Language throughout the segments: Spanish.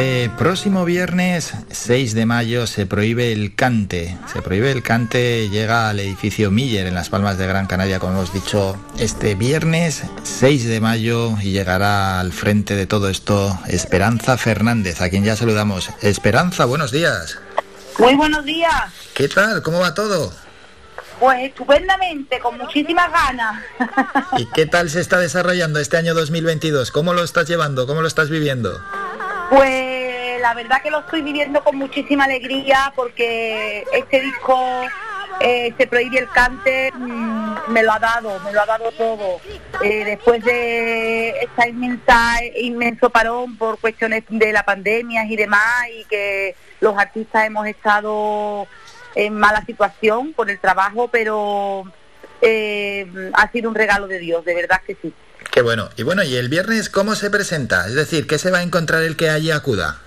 Este próximo viernes 6 de mayo se prohíbe el cante. Se prohíbe el cante, llega al edificio Miller en Las Palmas de Gran Canaria, como hemos dicho, este viernes 6 de mayo y llegará al frente de todo esto Esperanza Fernández, a quien ya saludamos. Esperanza, buenos días. Muy buenos días. ¿Qué tal? ¿Cómo va todo? Pues estupendamente, con muchísimas ganas. ¿Y qué tal se está desarrollando este año 2022? ¿Cómo lo estás llevando? ¿Cómo lo estás viviendo? Pues la verdad que lo estoy viviendo con muchísima alegría porque este disco eh, Se prohíbe el cante mm, me lo ha dado, me lo ha dado todo. Eh, después de esta inmensa, inmenso parón por cuestiones de la pandemia y demás y que los artistas hemos estado en mala situación por el trabajo, pero eh, ha sido un regalo de Dios, de verdad que sí. Qué bueno. Y bueno, ¿y el viernes cómo se presenta? Es decir, ¿qué se va a encontrar el que allí acuda?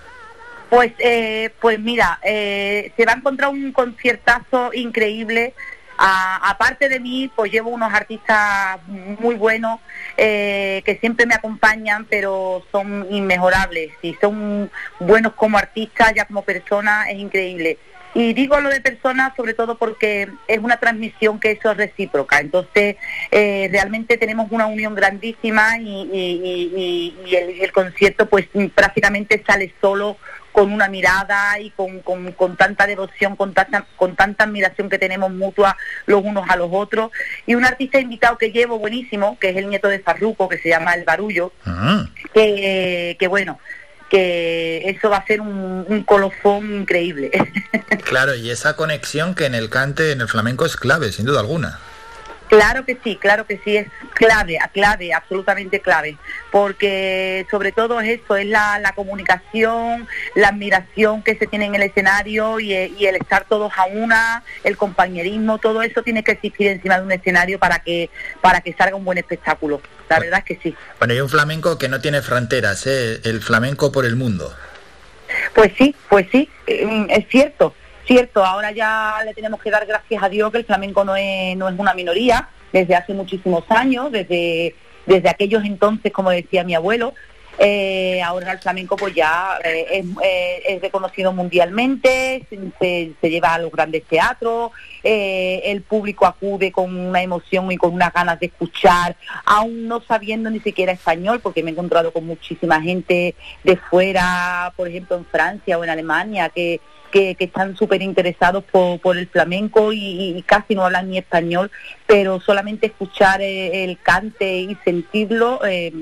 Pues, eh, pues mira, eh, se va a encontrar un conciertazo increíble. aparte de mí, pues llevo unos artistas muy buenos eh, que siempre me acompañan, pero son inmejorables. Y son buenos como artistas, ya como personas, es increíble. Y digo lo de personas sobre todo porque es una transmisión que eso es recíproca. Entonces, eh, realmente tenemos una unión grandísima y, el, concierto pues prácticamente sale solo con una mirada y con, con, tanta devoción, con tanta, con tanta admiración que tenemos mutua los unos a los otros. Y un artista invitado que llevo buenísimo, que es el nieto de Farruco, que se llama El Barullo, ah. que, que bueno, que eso va a ser un, colofón increíble. Claro, y esa conexión que en el cante, en el flamenco es clave, sin duda alguna. Claro que sí, claro que sí, es clave, clave, absolutamente clave, porque sobre todo es eso, es la, comunicación, la admiración que se tiene en el escenario y, el estar todos a una, el compañerismo, todo eso tiene que existir encima de un escenario para que, para que salga un buen espectáculo, la verdad es que sí. Bueno, y un flamenco que no tiene fronteras, ¿eh? el flamenco por el mundo. Pues sí, pues sí, eh, es cierto Cierto, ahora ya le tenemos que dar gracias a Dios que el flamenco no es, no es una minoría desde hace muchísimos años, desde, desde aquellos entonces, como decía mi abuelo, eh, ahora el flamenco pues ya eh, eh, es, reconocido mundialmente, se, lleva a los grandes teatros, el público acude con una emoción y con unas ganas de escuchar, aún no sabiendo ni siquiera español, porque me he encontrado con muchísima gente de fuera, por ejemplo en Francia o en Alemania, que que, están súper interesados por, el flamenco y, casi no hablan ni español, pero solamente escuchar eh, el cante y sentirlo eh,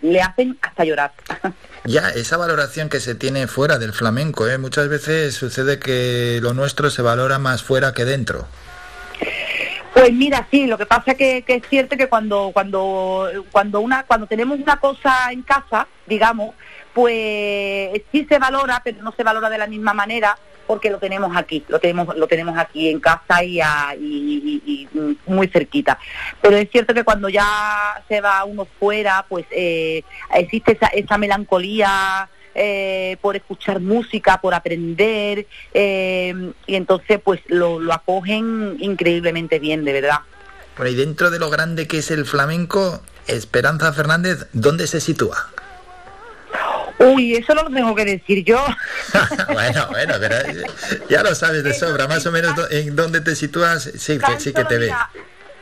le hacen hasta llorar. Ya, esa valoración que se tiene fuera del flamenco, ¿eh? muchas veces sucede que lo nuestro se valora más fuera que dentro. Pues mira, sí, lo que pasa que, que es cierto que cuando, cuando, cuando, una, cuando tenemos una cosa en casa, digamos, pues sí se valora, pero no se valora de la misma manera porque lo tenemos aquí, lo tenemos, lo tenemos aquí en casa y, y, muy cerquita. Pero es cierto que cuando ya se va uno fuera, pues eh, existe esa, esa melancolía eh, por escuchar música, por aprender, eh, y entonces pues lo, lo, acogen increíblemente bien, de verdad. Por ahí dentro de lo grande que es el flamenco, Esperanza Fernández, ¿dónde se sitúa? Uy, eso no lo tengo que decir yo. bueno, bueno, pero ya lo sabes de sobra, más o menos en dónde te sitúas, sí, que, sí que te ve.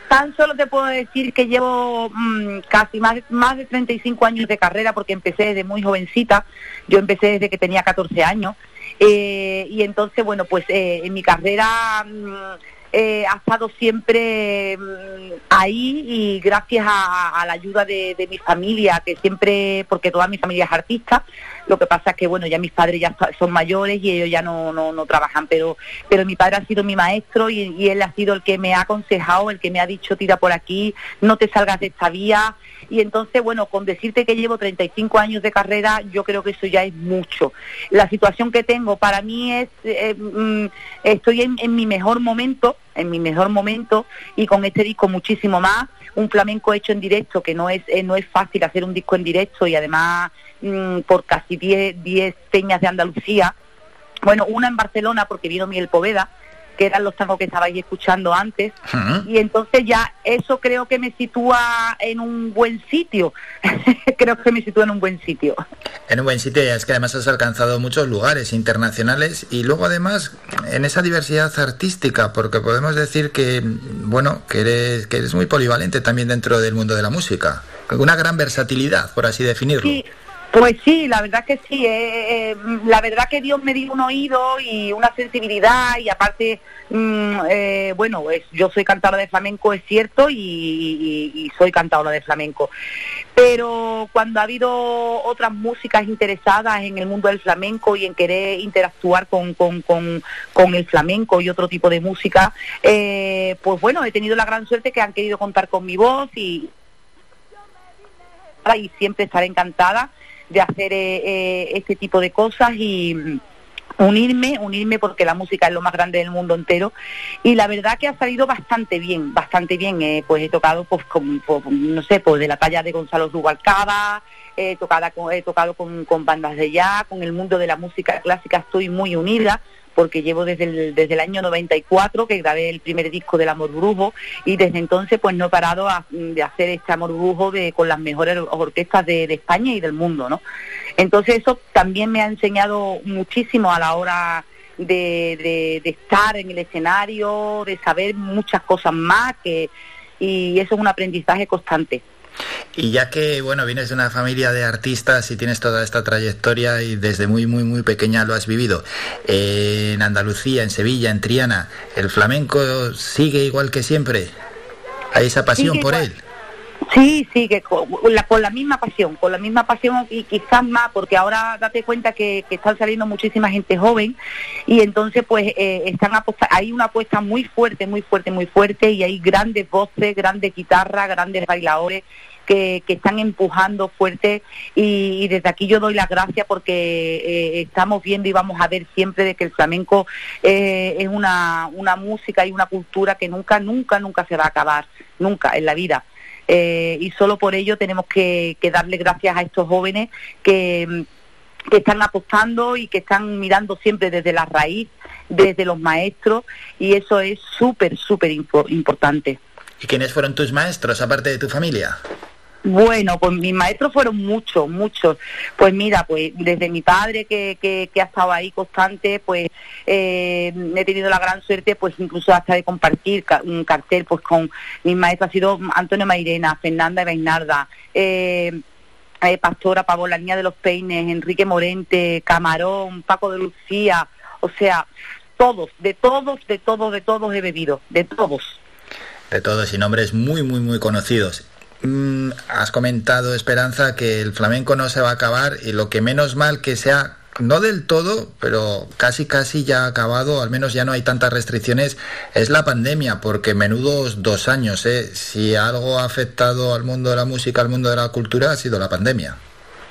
Tan solo te puedo decir que llevo mm, casi más, más de 35 años de carrera porque empecé desde muy jovencita, yo empecé desde que tenía 14 años eh, y entonces, bueno, pues eh, en mi carrera... Mm, eh, ha estado siempre mm, ahí y gracias a, la ayuda de, mi familia, que siempre, porque toda mi familia es artista, Lo que pasa es que, bueno, ya mis padres ya son mayores y ellos ya no, no, no trabajan, pero, pero mi padre ha sido mi maestro y, él ha sido el que me ha aconsejado, el que me ha dicho, tira por aquí, no te salgas de esta vía, y entonces, bueno, con decirte que llevo 35 años de carrera, yo creo que eso ya es mucho. La situación que tengo para mí es, eh, mm, estoy en, mi mejor momento, en mi mejor momento, y con este disco muchísimo más, un flamenco hecho en directo, que no es, eh, no es fácil hacer un disco en directo y además mm, por casi 10, 10 peñas de Andalucía, bueno, una en Barcelona porque vino Miguel Poveda, que eran los tangos que estabais escuchando antes. Y entonces ya eso creo que me sitúa en un buen sitio. creo que me sitúa en un buen sitio. En un buen sitio, ya es que además has alcanzado muchos lugares internacionales y luego además en esa diversidad artística, porque podemos decir que, bueno, que eres, que eres muy polivalente también dentro del mundo de la música. Una gran versatilidad, por así definirlo. Pues sí, la verdad que sí. Eh, eh, la verdad que Dios me dio un oído y una sensibilidad y aparte, mm, eh, bueno, yo soy cantadora de flamenco, es cierto, y, soy cantadora de flamenco. Pero cuando ha habido otras músicas interesadas en el mundo del flamenco y en querer interactuar con, con, con, el flamenco y otro tipo de música, pues bueno, he tenido la gran suerte que han querido contar con mi voz y y siempre estaré encantada de hacer eh, eh, este tipo de cosas y unirme, unirme porque la música es lo más grande del mundo entero. Y la verdad que ha salido bastante bien, bastante bien, eh, pues he tocado pues con, no sé, pues de la talla de Gonzalo Rubalcaba, he tocado, he tocado con, con bandas de jazz, con el mundo de la música clásica estoy muy unida porque llevo desde el, desde el año 94 que grabé el primer disco del Amor Brujo y desde entonces pues no he parado de hacer este Amor Brujo de, con las mejores orquestas de, España y del mundo, ¿no? Entonces eso también me ha enseñado muchísimo a la hora de, de, estar en el escenario, de saber muchas cosas más que y eso es un aprendizaje constante. Y ya que, bueno, vienes de una familia de artistas y tienes toda esta trayectoria y desde muy, muy, muy pequeña lo has vivido, eh, en Andalucía, en Sevilla, en Triana, ¿el flamenco sigue igual que siempre? ¿Hay esa pasión por él? Sí, sí, que con la, misma pasión, con la misma pasión y quizás más, porque ahora date cuenta que, están saliendo muchísima gente joven y entonces pues eh, están hay una apuesta muy fuerte, muy fuerte, muy fuerte y hay grandes voces, grandes guitarras, grandes bailadores que, están empujando fuerte y, desde aquí yo doy las gracias porque eh, estamos viendo y vamos a ver siempre de que el flamenco eh, es una, una música y una cultura que nunca, nunca, nunca se va a acabar, nunca en la vida. Eh, y solo por ello tenemos que, darle gracias a estos jóvenes que, que están apostando y que están mirando siempre desde la raíz, desde los maestros, y eso es súper, súper importante. ¿Y quiénes fueron tus maestros, aparte de tu familia? Bueno, pues mis maestros fueron muchos, muchos. Pues mira, pues desde mi padre que, que, ha estado ahí constante, pues eh, he tenido la gran suerte, pues incluso hasta de compartir un cartel, pues con mis maestros ha sido Antonio Mairena, Fernanda Beinarda, eh, eh, Pastora Pavo, la niña de los peines, Enrique Morente, Camarón, Paco de Lucía, o sea, todos, de todos, de todos, de todos he bebido, de todos. De todos y nombres muy, muy, muy conocidos. Mm, has comentado, Esperanza, que el flamenco no se va a acabar y lo que menos mal que sea, no del todo, pero casi casi ya acabado, al menos ya no hay tantas restricciones, es la pandemia, porque menudos dos años, ¿eh? si algo ha afectado al mundo de la música, al mundo de la cultura, ha sido la pandemia.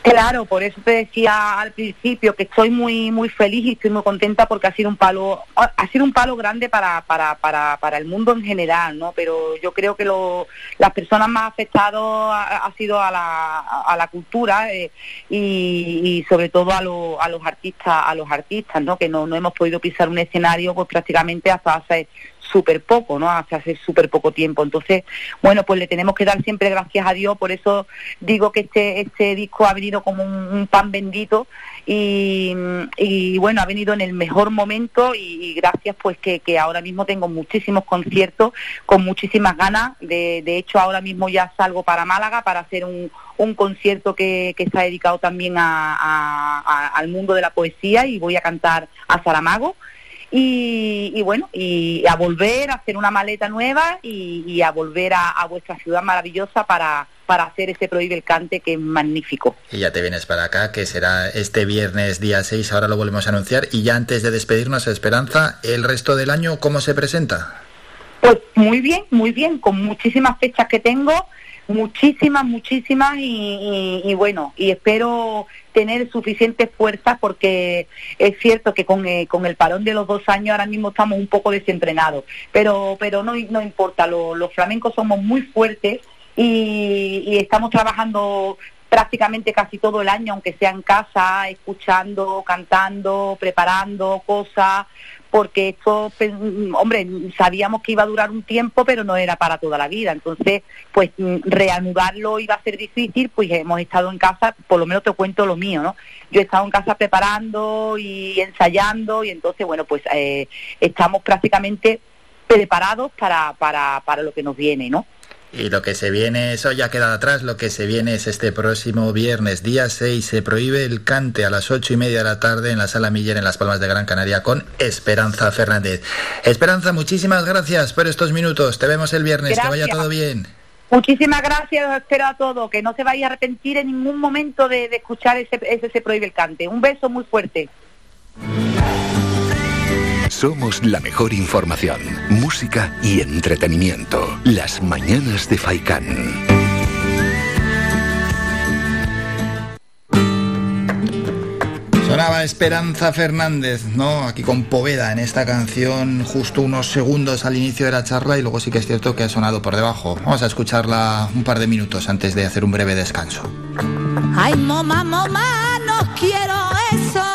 Claro, por eso te decía al principio que estoy muy muy feliz y estoy muy contenta porque ha sido un palo ha sido un palo grande para para, para, para el mundo en general, ¿no? Pero yo creo que lo, las personas más afectadas ha, sido a la, a la cultura eh, y, sobre todo a, a los artistas a los artistas, ¿no? Que no, no hemos podido pisar un escenario pues prácticamente hasta hace súper poco, ¿no? Hace, hace súper poco tiempo. Entonces, bueno, pues le tenemos que dar siempre gracias a Dios, por eso digo que este, este disco ha venido como un, pan bendito y, y, bueno, ha venido en el mejor momento y, gracias pues que, que, ahora mismo tengo muchísimos conciertos con muchísimas ganas. De, de hecho, ahora mismo ya salgo para Málaga para hacer un, un concierto que, que está dedicado también a, al mundo de la poesía y voy a cantar a Saramago. Y, bueno, y a volver a hacer una maleta nueva y, a volver a, vuestra ciudad maravillosa para, para hacer ese Prohíbe el Cante que es magnífico. Y ya te vienes para acá, que será este viernes día 6, ahora lo volvemos a anunciar. Y ya antes de despedirnos, Esperanza, ¿el resto del año cómo se presenta? Pues muy bien, muy bien, con muchísimas fechas que tengo, muchísimas, muchísimas y, bueno, y espero tener suficiente fuerza porque es cierto que con, eh, con, el parón de los dos años ahora mismo estamos un poco desentrenados, pero, pero no, no importa, los flamencos somos muy fuertes y, y estamos trabajando prácticamente casi todo el año, aunque sea en casa, escuchando, cantando, preparando cosas, porque esto, pues, hombre, sabíamos que iba a durar un tiempo, pero no era para toda la vida. Entonces, pues reanudarlo iba a ser difícil, pues hemos estado en casa, por lo menos te cuento lo mío, ¿no? Yo he estado en casa preparando y ensayando y entonces, bueno, pues eh, estamos prácticamente preparados para, para, para lo que nos viene, ¿no? Y lo que se viene, eso ya queda atrás, lo que se viene es este próximo viernes, día 6, se prohíbe el cante a las ocho y media de la tarde en la Sala Miller en Las Palmas de Gran Canaria con Esperanza Fernández. Esperanza, muchísimas gracias por estos minutos, te vemos el viernes, que vaya todo bien. Muchísimas gracias, espero a todos, que no se vaya a arrepentir en ningún momento de, escuchar ese, ese Se prohíbe el cante. Un beso muy fuerte. Somos la mejor información, música y entretenimiento. Las mañanas de Faikán. Sonaba Esperanza Fernández, ¿no? Aquí con Poveda en esta canción, justo unos segundos al inicio de la charla y luego sí que es cierto que ha sonado por debajo. Vamos a escucharla un par de minutos antes de hacer un breve descanso. Ay, mamá, mamá, no quiero eso.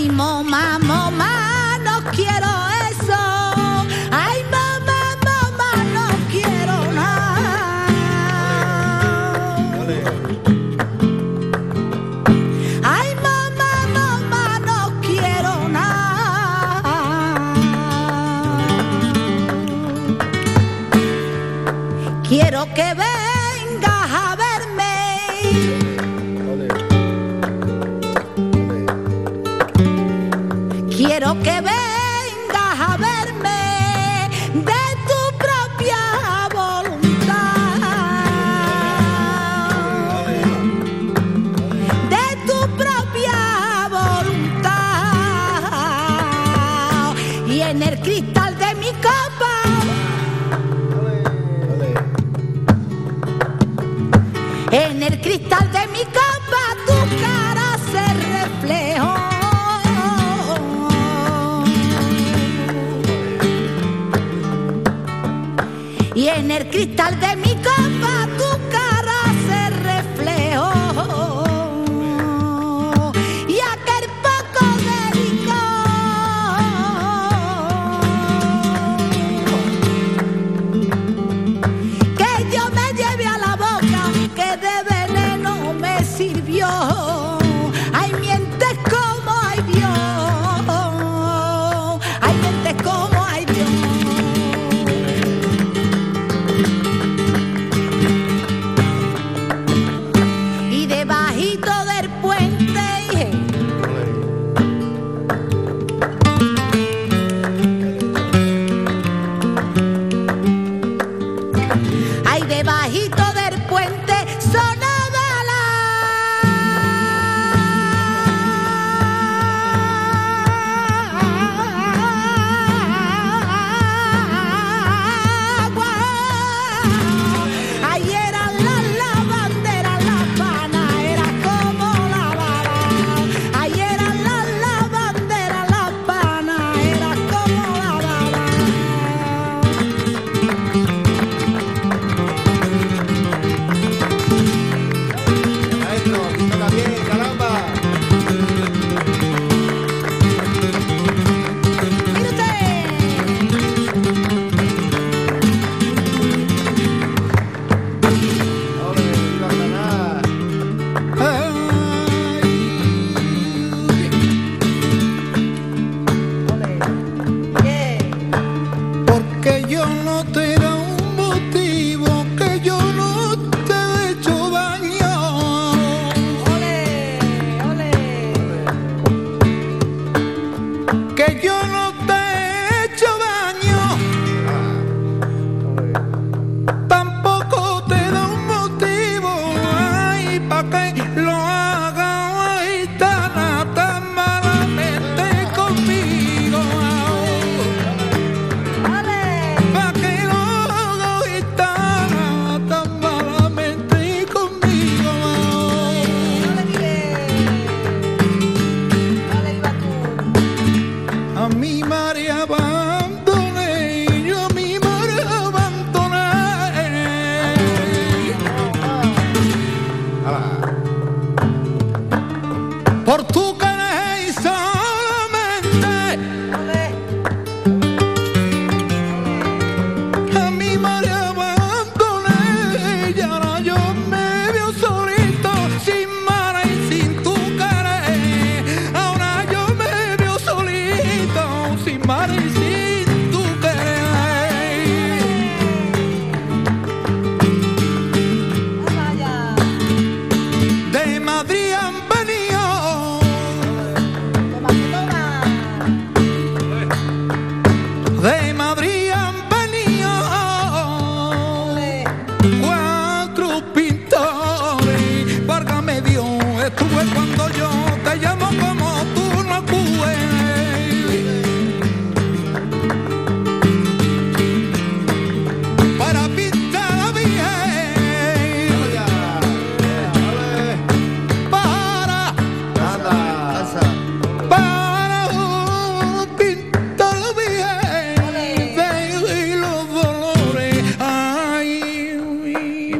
Que a verme de tu propia voluntad. De tu propia voluntad. Y en el cristal de mi copa. En el cristal de mi copa Y en el cristal de mi copa tu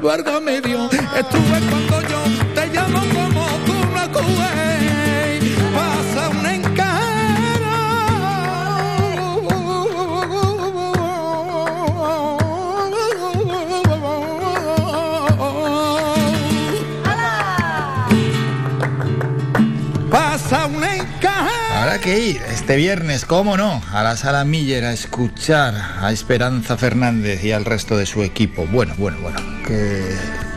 algo me dio. Estuve cuando yo te llamo como tú no acudéis. Pasa un encargo. Pasa un encargo. Habrá que ir este viernes, cómo no, a la sala Miller a escuchar a Esperanza Fernández y al resto de su equipo. Bueno, bueno, bueno, que